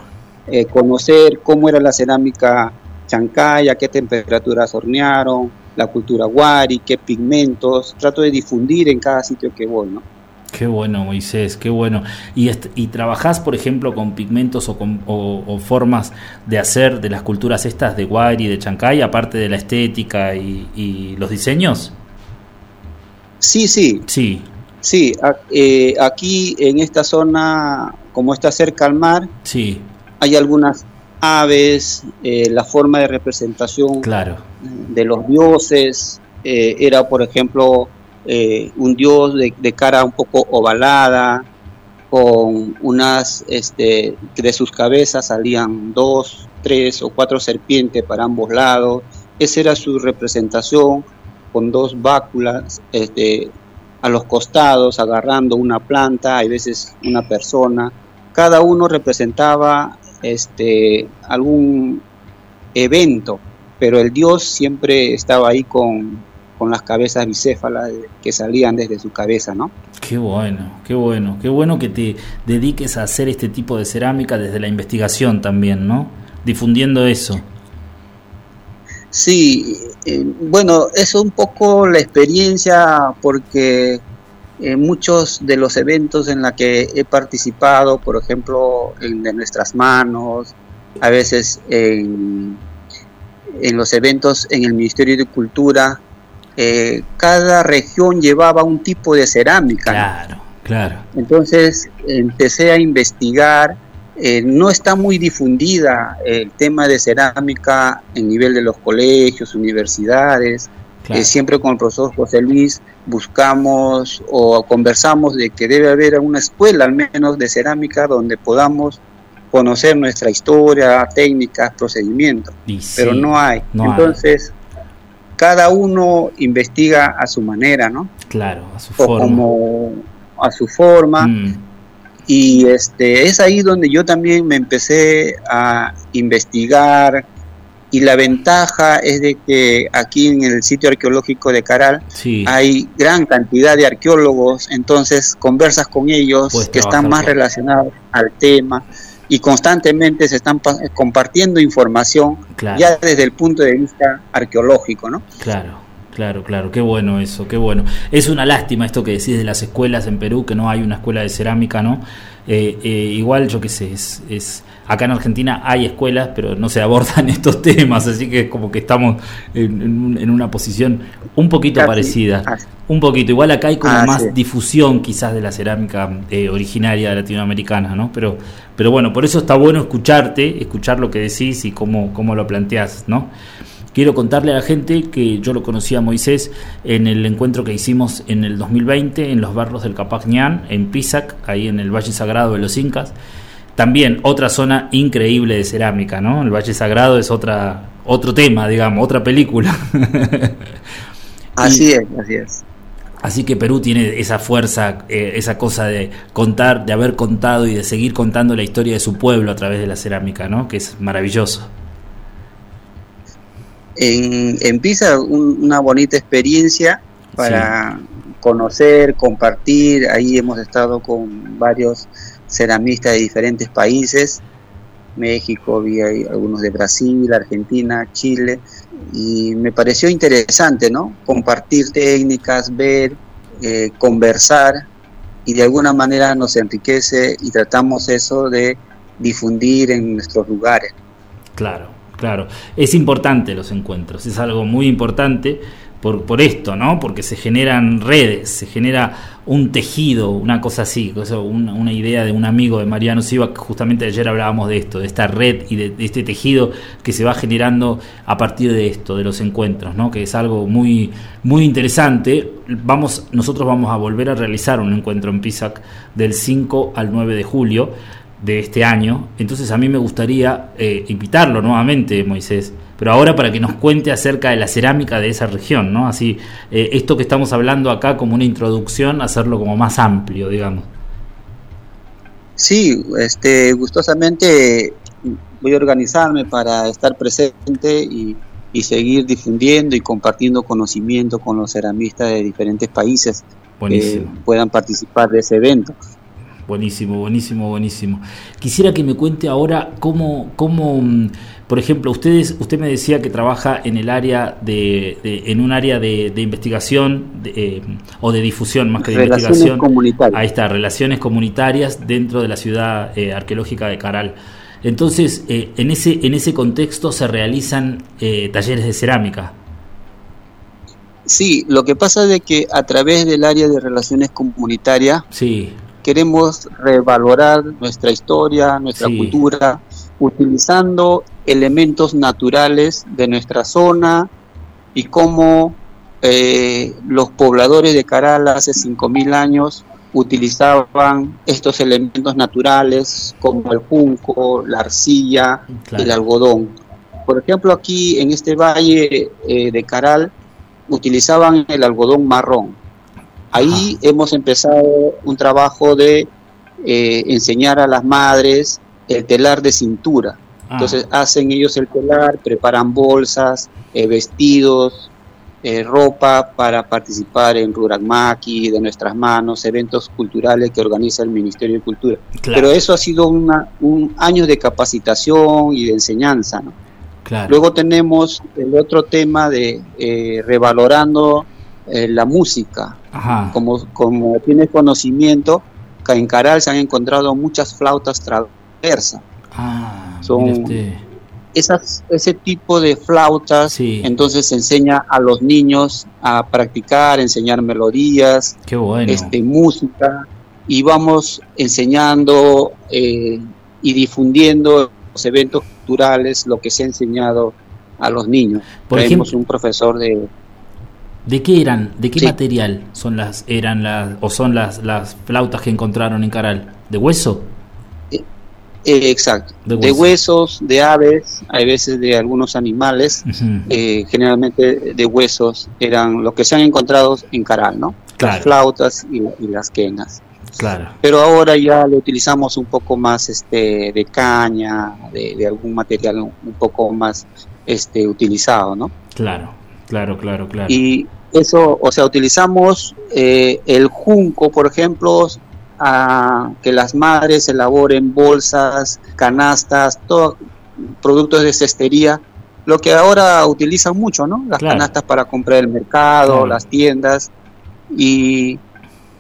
S5: conocer cómo era la cerámica chancay, a qué temperaturas hornearon, la cultura wari, qué pigmentos, trato de difundir en cada sitio que voy, ¿no?
S4: Qué bueno, Moisés, qué bueno. ¿Y, y trabajás, por ejemplo, con pigmentos o, con, o, o formas de hacer de las culturas estas de Guari y de Chancay, aparte de la estética y, y los diseños?
S5: Sí, sí,
S4: Sí,
S5: sí, a- eh, aquí en esta zona, como está cerca al mar,
S4: sí,
S5: hay algunas aves, eh, la forma de representación
S4: claro.
S5: de los dioses eh, era, por ejemplo, eh, un dios de, de cara un poco ovalada, con unas, este, de sus cabezas salían dos, tres o cuatro serpientes para ambos lados. Esa era su representación, con dos báculas este, a los costados, agarrando una planta, hay veces una persona. Cada uno representaba este, algún evento, pero el dios siempre estaba ahí con, con las cabezas bicéfalas que salían desde su cabeza, ¿no?
S4: Qué bueno, qué bueno, qué bueno que te dediques a hacer este tipo de cerámica desde la investigación también, ¿no? Difundiendo eso.
S5: Sí, eh, bueno, es un poco la experiencia porque en muchos de los eventos en la que he participado, por ejemplo, en de nuestras manos, a veces en, en los eventos en el Ministerio de Cultura, eh, cada región llevaba un tipo de cerámica.
S4: Claro, claro.
S5: Entonces empecé a investigar. eh, no está muy difundida el tema de cerámica en nivel de los colegios, universidades.
S4: Claro.
S5: Eh, siempre con el profesor José Luis buscamos o conversamos de que debe haber una escuela al menos de cerámica donde podamos conocer nuestra historia, técnicas, procedimientos,
S4: Y
S5: pero
S4: sí,
S5: no hay.
S4: no hay.
S5: Entonces, cada uno investiga a su manera, ¿no?
S4: Claro, a su
S5: O
S4: forma.
S5: como a su forma.
S4: Mm,
S5: Y este, es ahí donde yo también me empecé a investigar y la ventaja es de que aquí en el sitio arqueológico de Caral
S4: sí,
S5: hay gran cantidad de arqueólogos, entonces conversas con ellos que están más relacionados al tema y constantemente se están pa- compartiendo información
S4: claro.
S5: ya desde el punto de vista arqueológico, ¿no?
S4: Claro, claro, claro, qué bueno eso, qué bueno. Es una lástima esto que decís de las escuelas en Perú, que no hay una escuela de cerámica, ¿no? Eh, eh, igual, yo qué sé, es, es- acá en Argentina hay escuelas, pero no se abordan estos temas, así que es como que estamos en, en un- en una posición un poquito
S5: Casi.
S4: parecida.
S5: Ah,
S4: Un poquito, igual acá hay como
S5: Ah,
S4: más
S5: sí.
S4: difusión quizás de la cerámica eh, originaria latinoamericana, ¿no? Pero, pero bueno, por eso está bueno escucharte, escuchar lo que decís y cómo, cómo lo planteás, ¿no? Quiero contarle a la gente que yo lo conocí a Moisés en el encuentro que hicimos en el 2020 en los barrios del Capagñán, en Pisac, ahí en el Valle Sagrado de los Incas. También otra zona increíble de cerámica, ¿no? El Valle Sagrado es otra, otro tema, digamos, otra película.
S5: Así es, así es.
S4: Así que Perú tiene esa fuerza, eh, esa cosa de contar, de haber contado y de seguir contando la historia de su pueblo a través de la cerámica, ¿no? Que es maravilloso.
S5: En, en Pisa un- una bonita experiencia para conocer, compartir. Ahí hemos estado con varios ceramistas de diferentes países. México, vi algunos de Brasil, Argentina, Chile, y me pareció interesante, ¿no? Compartir técnicas, ver, eh, conversar, y de alguna manera nos enriquece y tratamos eso de difundir en nuestros lugares.
S4: Claro, claro. Es importante los encuentros, es algo muy importante por, por esto, ¿no? Porque se generan redes, se genera un tejido, una cosa así, una, una idea de un amigo de Mariano Silva, que justamente ayer hablábamos de esto, de esta red y de, de este tejido que se va generando a partir de esto, de los encuentros, ¿no? Que es algo muy, muy interesante. Vamos, nosotros vamos a volver a realizar un encuentro en Pisac del 5 al 9 de julio de este año. Entonces a mí me gustaría eh, invitarlo nuevamente, Moisés, pero ahora para que nos cuente acerca de la cerámica de esa región, ¿no? Así, eh, esto que estamos hablando acá como una introducción, hacerlo como más amplio, digamos.
S5: Sí, este, gustosamente voy a organizarme para estar presente y, y seguir difundiendo y compartiendo conocimiento con los ceramistas de diferentes países que puedan participar de ese evento.
S4: Buenísimo, buenísimo, buenísimo. Quisiera que me cuente ahora cómo, cómo mm, por ejemplo, ustedes, usted me decía que trabaja en el área de, de- en un área de, de investigación de, eh, o de difusión más que de
S5: Relaciones
S4: investigación.
S5: comunitarias.
S4: Ahí está, relaciones comunitarias dentro de la ciudad eh, arqueológica de Caral. Entonces, eh, en ese en ese contexto se realizan talleres de cerámica.
S5: Sí, lo que pasa es de que a través del área de relaciones comunitarias
S4: Sí,
S5: queremos revalorar nuestra historia, nuestra
S4: Sí.
S5: cultura, utilizando elementos naturales de nuestra zona y cómo eh, los pobladores de Caral hace 5.000 años utilizaban estos elementos naturales como el junco, la arcilla,
S4: claro.
S5: el algodón. Por ejemplo, aquí en este valle eh, de Caral utilizaban el algodón marrón. Ahí hemos empezado un trabajo de eh, enseñar a las madres el telar de cintura.
S4: Ah,
S5: Entonces hacen ellos el telar, preparan bolsas, eh, vestidos, eh, ropa para participar en Rurakmaki, de nuestras manos, eventos culturales que organiza el Ministerio de Cultura.
S4: claro,
S5: Pero eso ha sido una, un año de capacitación y de enseñanza. ¿no?
S4: claro.
S5: Luego tenemos el otro tema de eh, revalorando eh, la música.
S4: Ajá.
S5: Como, como tienes conocimiento, que en Caral se han encontrado muchas flautas traversas.
S4: Ah,
S5: son-. Esas, ese tipo de flautas,
S4: Sí.
S5: entonces se enseña a los niños a practicar, enseñar melodías,
S4: Qué bueno.
S5: este, música, y vamos enseñando eh, y difundiendo los eventos culturales, lo que se ha enseñado a los niños.
S4: Por
S5: Tenemos
S4: ejemplo-
S5: un profesor de
S4: ¿De qué eran? ¿De qué
S5: Sí.
S4: material son las eran las o son las las flautas que encontraron en Caral? ¿De hueso?
S5: Eh, exacto.
S4: De
S5: De,
S4: hueso.
S5: huesos, de aves, hay veces de algunos animales, eh, generalmente de huesos, eran lo que se han encontrado en Caral, ¿no?
S4: Claro.
S5: Las flautas y, y las quenas.
S4: Claro.
S5: Pero ahora ya lo utilizamos un poco más este, de caña, de, de algún material un, un poco más este, utilizado, ¿no?
S4: Claro. Claro, claro, claro.
S5: Y eso, o sea, utilizamos eh, el junco, por ejemplo, a que las madres elaboren bolsas, canastas, todo, productos de cestería, lo que ahora utilizan mucho, ¿no? Las
S4: Claro.
S5: canastas para comprar el mercado,
S4: Claro.
S5: las tiendas, y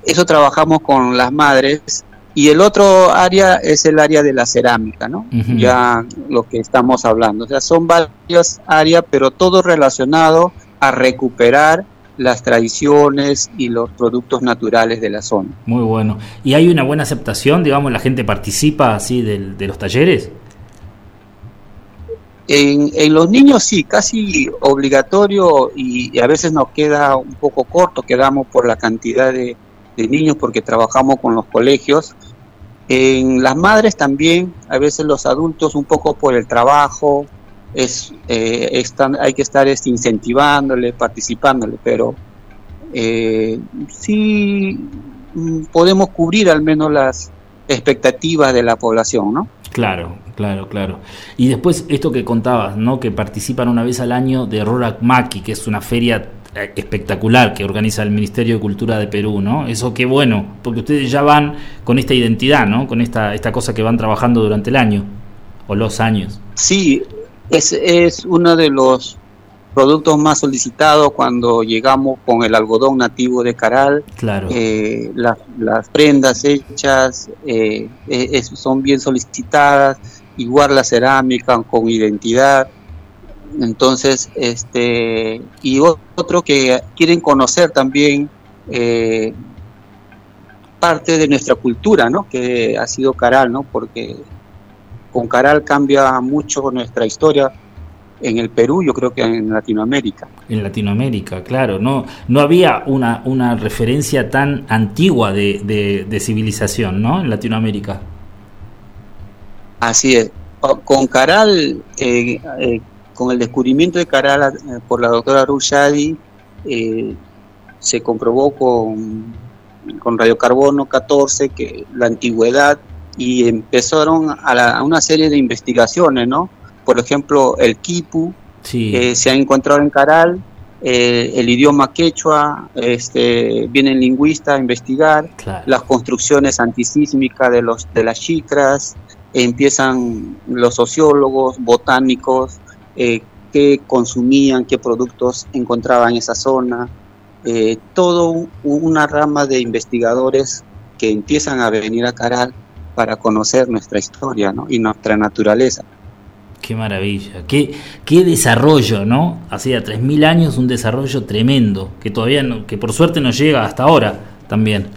S5: eso trabajamos con las madres. Y el otro área es el área de la cerámica, ¿no? Ya lo que estamos hablando. O sea, son varias áreas, pero todo relacionado a recuperar las tradiciones y los productos naturales de la zona.
S4: Muy bueno. ¿Y hay una buena aceptación? Digamos, la gente participa así de los talleres.
S5: En, en los niños sí, casi obligatorio y, y a veces nos queda un poco corto, quedamos por la cantidad de, niños porque trabajamos con los colegios. En las madres también, a veces los adultos un poco por el trabajo, es, eh, están, hay que estar este, incentivándole, participándole, pero eh, sí mm, podemos cubrir al menos las expectativas de la población, ¿no?
S4: Claro, claro, claro. Y después esto que contabas, ¿no? Que participan una vez al año de Rorak Maki, que es una feria espectacular que organiza el Ministerio de Cultura de Perú, ¿no? Eso qué bueno, porque ustedes ya van con esta identidad, ¿no? Con esta, esta cosa que van trabajando durante el año o los años.
S5: Sí, es, es uno de los productos más solicitados cuando llegamos con el algodón nativo de Caral.
S4: Claro.
S5: Eh, la- las prendas hechas eh, eh, es- son bien solicitadas, igual la cerámica con identidad. Entonces, este, y otro que quieren conocer también eh, parte de nuestra cultura, ¿no? Que ha sido Caral, ¿no? Porque con Caral cambia mucho nuestra historia en el Perú, yo creo que en Latinoamérica.
S4: En Latinoamérica, claro, no, no había una, una referencia tan antigua de, de- de civilización, ¿no? En Latinoamérica.
S5: Así es. Con Caral, eh, eh, con el descubrimiento de Caral eh, por la doctora Rushadi, eh, se comprobó con, con radiocarbono 14 que la antigüedad y empezaron a, la- a una serie de investigaciones, ¿no? Por ejemplo, el quipu,
S4: Sí,
S5: eh, se ha encontrado en Caral, eh, el idioma quechua, este, vienen lingüistas a investigar,
S4: claro.
S5: las construcciones antisísmicas de, los, de las chicras, empiezan los sociólogos, botánicos, eh, qué consumían, qué productos encontraban en esa zona, eh, todo un- una rama de investigadores que empiezan a venir a Caral para conocer nuestra historia ¿no? y nuestra naturaleza.
S4: Qué maravilla, qué, qué desarrollo, ¿no? Hacía 3.000 años un desarrollo tremendo, que todavía, no- que por suerte nos llega hasta ahora también.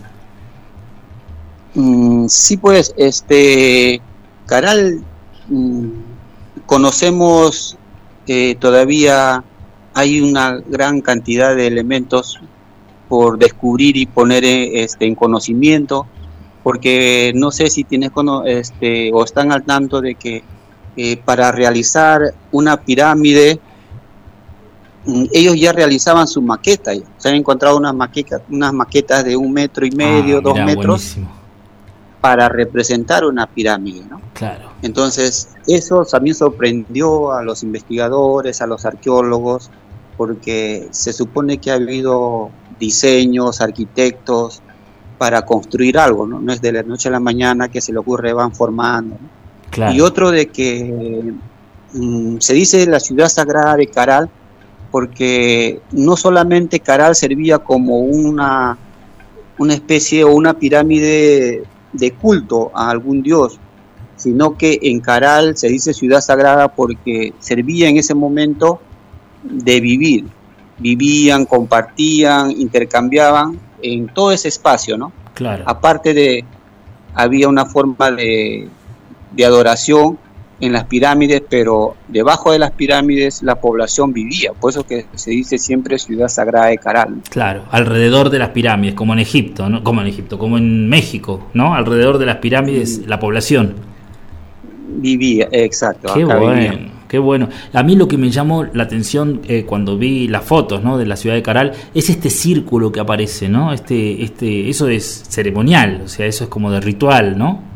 S5: Mm, sí, pues, este, Caral, mm, conocemos eh, todavía hay una gran cantidad de elementos por descubrir y poner eh, este, en conocimiento, porque no sé si tienes este, o están al tanto de que eh, para realizar una pirámide, mm, ellos ya realizaban su maqueta, ya. se han encontrado unas maquetas, unas maquetas de un metro y medio,
S4: Ah,
S5: dos metros,
S4: buenísimo.
S5: Para representar una pirámide, ¿no?
S4: Claro,
S5: Entonces, eso también sorprendió a los investigadores, a los arqueólogos, porque se supone que ha habido diseños, arquitectos para construir algo, ¿no? No es de la noche a la mañana que se le ocurre, van formando. ¿no?
S4: claro.
S5: Y otro de que mm, se dice la ciudad sagrada de Caral, porque no solamente Caral servía como una, una especie o una pirámide de culto a algún dios, sino que en Caral se dice ciudad sagrada porque servía en ese momento de vivir. Vivían, compartían, intercambiaban en todo ese espacio, ¿no?
S4: claro.
S5: Aparte de, había una forma de, de adoración en las pirámides, pero debajo de las pirámides la población vivía, por eso que se dice siempre ciudad sagrada de Caral.
S4: Claro, alrededor de las pirámides, como en Egipto, ¿no? Como en Egipto, como en México, ¿no? Alrededor de las pirámides, la población.
S5: Vivía, exacto.
S4: Qué
S5: acá
S4: bueno,
S5: vivía.
S4: qué bueno. A mí lo que me llamó la atención eh, cuando vi las fotos, ¿no? De la ciudad de Caral es este círculo que aparece, ¿no? Este, este, eso es ceremonial, o sea, eso es como de ritual, ¿no?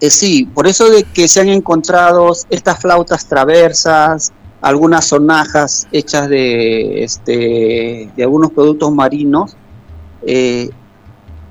S5: Eh, sí, por eso de que se han encontrado estas flautas traversas, algunas sonajas hechas de, este, de algunos productos marinos, eh,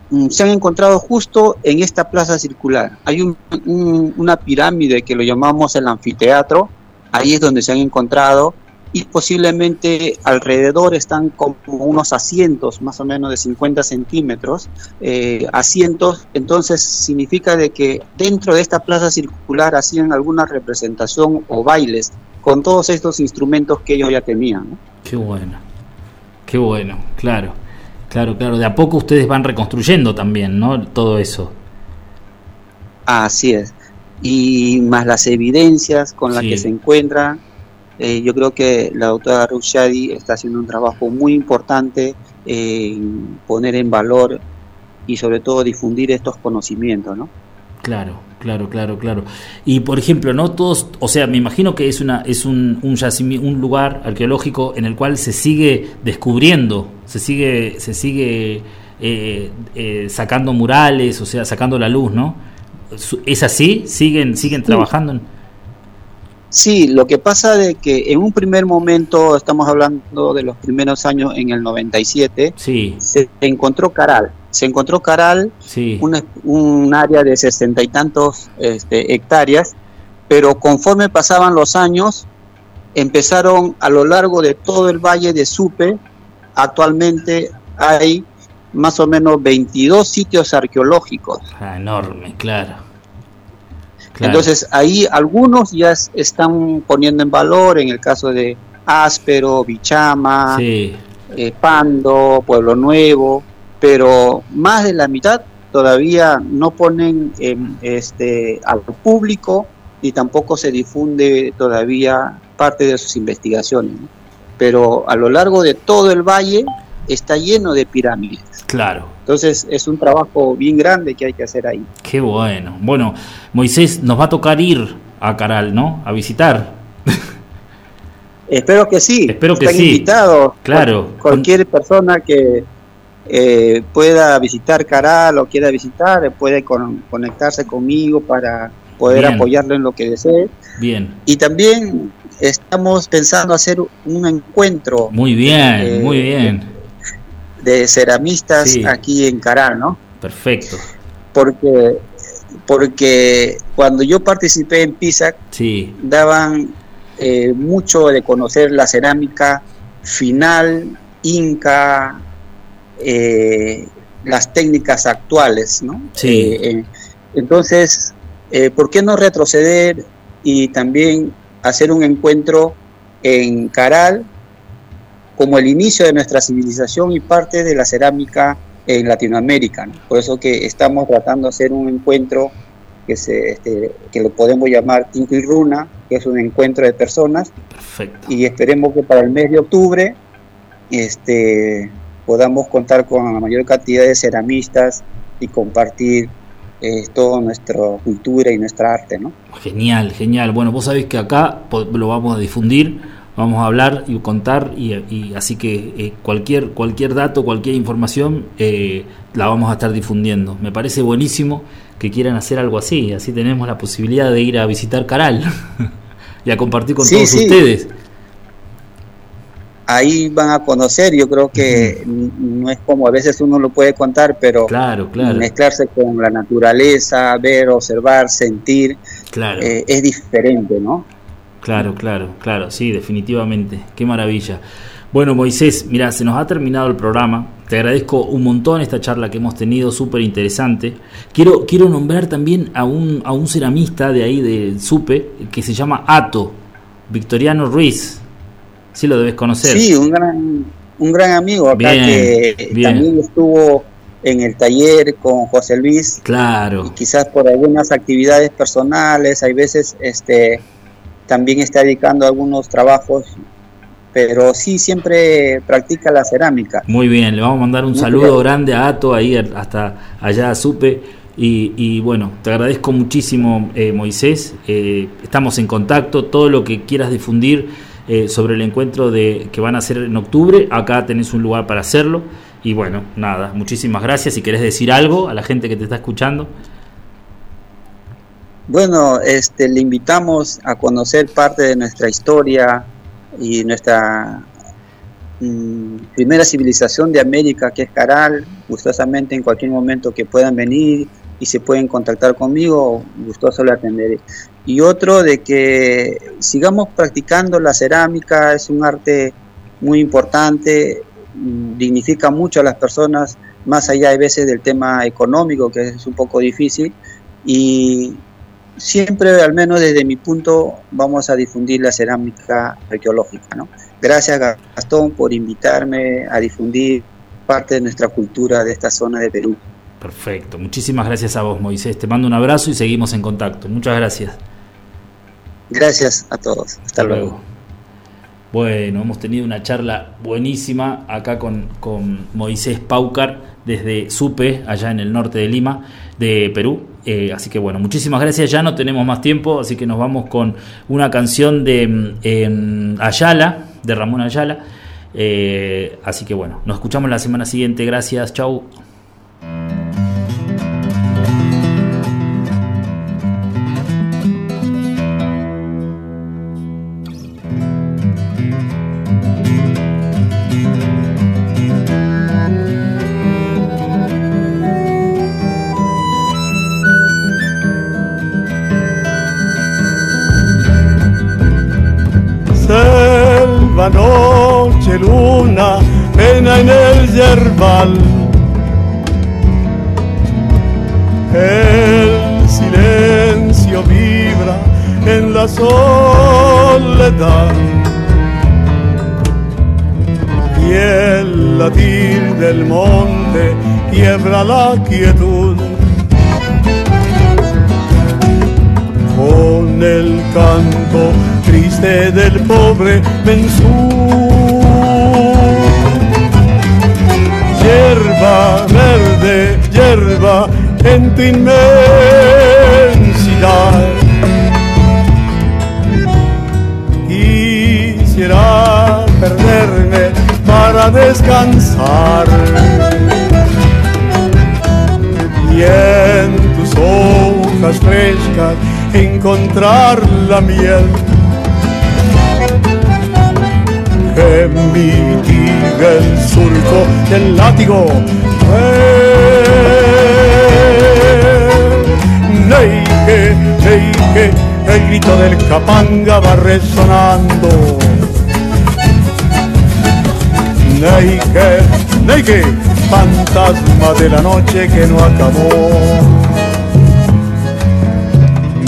S5: mm, se han encontrado justo en esta plaza circular. Hay un- un- una pirámide que lo llamamos el anfiteatro, ahí es donde se han encontrado y posiblemente alrededor están como unos asientos más o menos de 50 centímetros eh, asientos, entonces significa de que dentro de esta plaza circular hacían alguna representación o bailes con todos estos instrumentos que ellos ya tenían. ¿no?
S4: Qué bueno, qué bueno, claro, claro, claro. De a poco ustedes van reconstruyendo también, ¿no? Todo eso.
S5: Así es. Y más las evidencias con las
S4: Sí.
S5: que se encuentran, eh, yo creo que la doctora Rushadi está haciendo un trabajo muy importante en poner en valor y sobre todo difundir estos conocimientos, ¿no?
S4: Claro, claro, claro, claro. Y por ejemplo, no todos, o sea, me imagino que es una es un un, un lugar arqueológico en el cual se sigue descubriendo, se sigue se sigue eh, eh, sacando murales, o sea, sacando la luz, ¿no? ¿Es así? ¿Siguen siguen trabajando? En...
S5: Sí, lo que pasa de que en un primer momento, estamos hablando de los primeros años en el 97,
S4: sí.
S5: se encontró Caral. Se encontró Caral,
S4: sí.
S5: un, área de sesenta y tantos este, hectáreas, pero conforme pasaban los años, empezaron a lo largo de todo el valle de Supe, actualmente hay más o menos 22 sitios arqueológicos.
S4: Ah, enorme, claro
S5: entonces ahí algunos ya están poniendo en valor, en el caso de Áspero, Bichama,
S4: eh,
S5: Pando, Pueblo Nuevo, pero más de la mitad todavía no ponen este, al público y tampoco se difunde todavía parte de sus investigaciones. Pero a lo largo de todo el valle está lleno de pirámides.
S4: Claro.
S5: Entonces es un trabajo bien grande que hay que hacer ahí.
S4: Qué bueno. Bueno, Moisés, nos va a tocar ir a Caral, ¿no? A visitar.
S5: Espero que sí.
S4: Espero que sí.
S5: invitados.
S4: Claro.
S5: Cualquier persona que eh, pueda visitar Caral o quiera visitar, puede conectarse conmigo para poder apoyarlo en lo que desee.
S4: Bien.
S5: Y también estamos pensando hacer un encuentro.
S4: Muy bien, eh, muy bien
S5: de ceramistas aquí en Caral, ¿no?
S4: Perfecto.
S5: Porque, porque cuando yo participé en PISAC,
S4: sí.
S5: daban eh, mucho de conocer la cerámica final, inca, eh, las técnicas actuales, ¿no?
S4: Sí.
S5: Eh, entonces, ¿por qué no retroceder y también hacer un encuentro en Caral como el inicio de nuestra civilización y parte de la cerámica en Latinoamérica. Por eso que estamos tratando de hacer un encuentro que, se, este, que lo podemos llamar Tinto y Runa, que es un encuentro de personas.
S4: Perfecto.
S5: Y esperemos que para el mes de octubre este, podamos contar con la mayor cantidad de ceramistas y compartir eh, toda nuestra cultura y nuestra arte. ¿no?
S4: Genial, genial. Bueno, vos sabés que acá lo vamos a difundir vamos a hablar y contar y, así que eh, cualquier cualquier dato cualquier información eh, la vamos a estar difundiendo. Me parece buenísimo que quieran hacer algo así así tenemos la posibilidad de ir a visitar Caral y a compartir con todos ustedes.
S5: Ahí van a conocer yo creo que no es como a veces uno lo puede contar pero
S4: claro, claro.
S5: mezclarse con la naturaleza ver observar sentir
S4: claro.
S5: Eh, es diferente no
S4: Claro, claro, claro, sí, definitivamente. Qué maravilla. Bueno, Moisés, mira, se nos ha terminado el programa. Te agradezco un montón esta charla que hemos tenido, súper interesante. Quiero, quiero nombrar también a un, a un ceramista de ahí, de Supe, que se llama Ato, Victoriano Ruiz. Sí lo debes conocer.
S5: Sí, un gran, un gran amigo acá que también estuvo en el taller con José Luis.
S4: Claro.
S5: Y quizás por algunas actividades personales, hay veces este también está dedicando algunos trabajos, pero sí siempre practica la cerámica.
S4: Muy bien, le vamos a mandar un saludo grande a Ato, ahí hasta allá a Supe. Y, bueno, te agradezco muchísimo, eh, Moisés. Eh, estamos en contacto. Todo lo que quieras difundir eh, sobre el encuentro de, que van a hacer en octubre, acá tenés un lugar para hacerlo. Y bueno, nada, muchísimas gracias. Si querés decir algo a la gente que te está escuchando.
S5: Bueno, este, le invitamos a conocer parte de nuestra historia y nuestra mm, primera civilización de América, que es Caral. Gustosamente, en cualquier momento que puedan venir y se pueden contactar conmigo, gustoso le atenderé. Y otro de que sigamos practicando la cerámica, es un arte muy importante, mm, dignifica mucho a las personas, más allá de veces del tema económico, que es un poco difícil, y siempre, al menos desde mi punto, vamos a difundir la cerámica arqueológica. ¿no? Gracias Gastón por invitarme a difundir parte de nuestra cultura de esta zona de Perú.
S4: Perfecto, muchísimas gracias a vos Moisés, te mando un abrazo y seguimos en contacto. Muchas gracias.
S5: Gracias a todos, hasta, luego.
S4: Bueno, hemos tenido una charla buenísima acá con, con Moisés Paucar desde Supe, allá en el norte de Lima, de Perú. Eh, así que bueno, muchísimas gracias. Ya no tenemos más tiempo, así que nos vamos con una canción de mm, em, Ayala, de Ramón Ayala. Eh, así que bueno, nos escuchamos la semana siguiente. Gracias, chau.
S7: Luna, pena en el yerbal. El silencio vibra en la soledad. Y el latir del monte quiebra la quietud. Con el canto triste del pobre mensú. Hierba verde, hierba en tu inmensidad. Quisiera perderme para descansar. Y en tus hojas frescas encontrar la miel que mitiga el surco del látigo. Neike, neike, el grito del capanga va resonando. Neike, neike, fantasma de la noche que no acabó.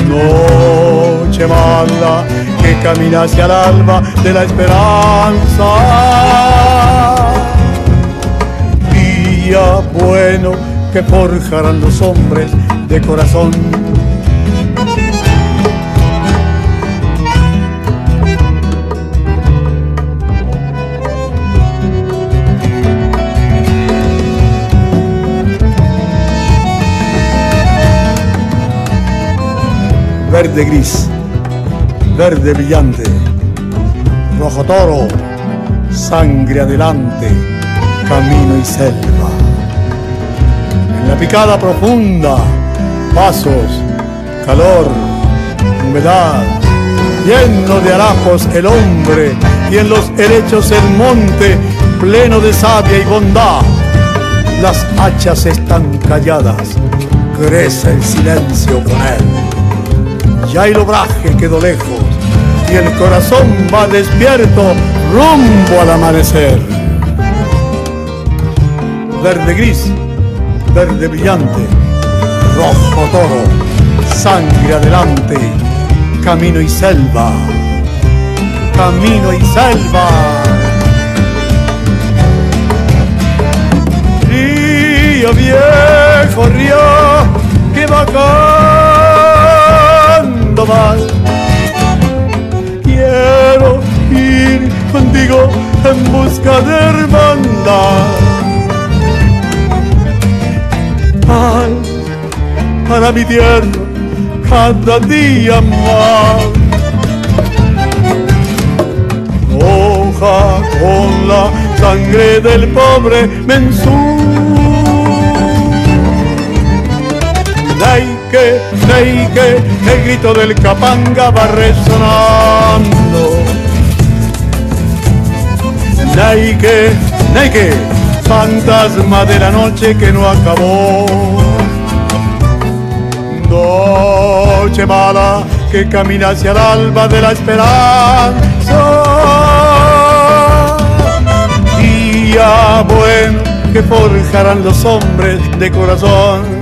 S7: Noche mala que camina hacia el alba de la esperanza. Día bueno que forjarán los hombres de corazón. Verde gris verde brillante, rojo toro, sangre adelante, camino y selva. En la picada profunda, pasos, calor, humedad, lleno de harapos el hombre y en los helechos el monte, pleno de savia y bondad. Las hachas están calladas, crece el silencio con él. Ya el obraje quedó lejos y el corazón va despierto rumbo al amanecer. Verde gris, verde brillante, rojo toro, sangre adelante, camino y selva, camino y selva. Río viejo, río que va mal ir contigo en busca de hermandad. Ay, para mi tierra, cada día más. Hoja con la sangre del pobre mensú. Neike, neike, el grito del capanga va resonando. Neike, neike, fantasma de la noche que no acabó. Noche mala que camina hacia el alba de la esperanza. Día bueno que forjarán los hombres de corazón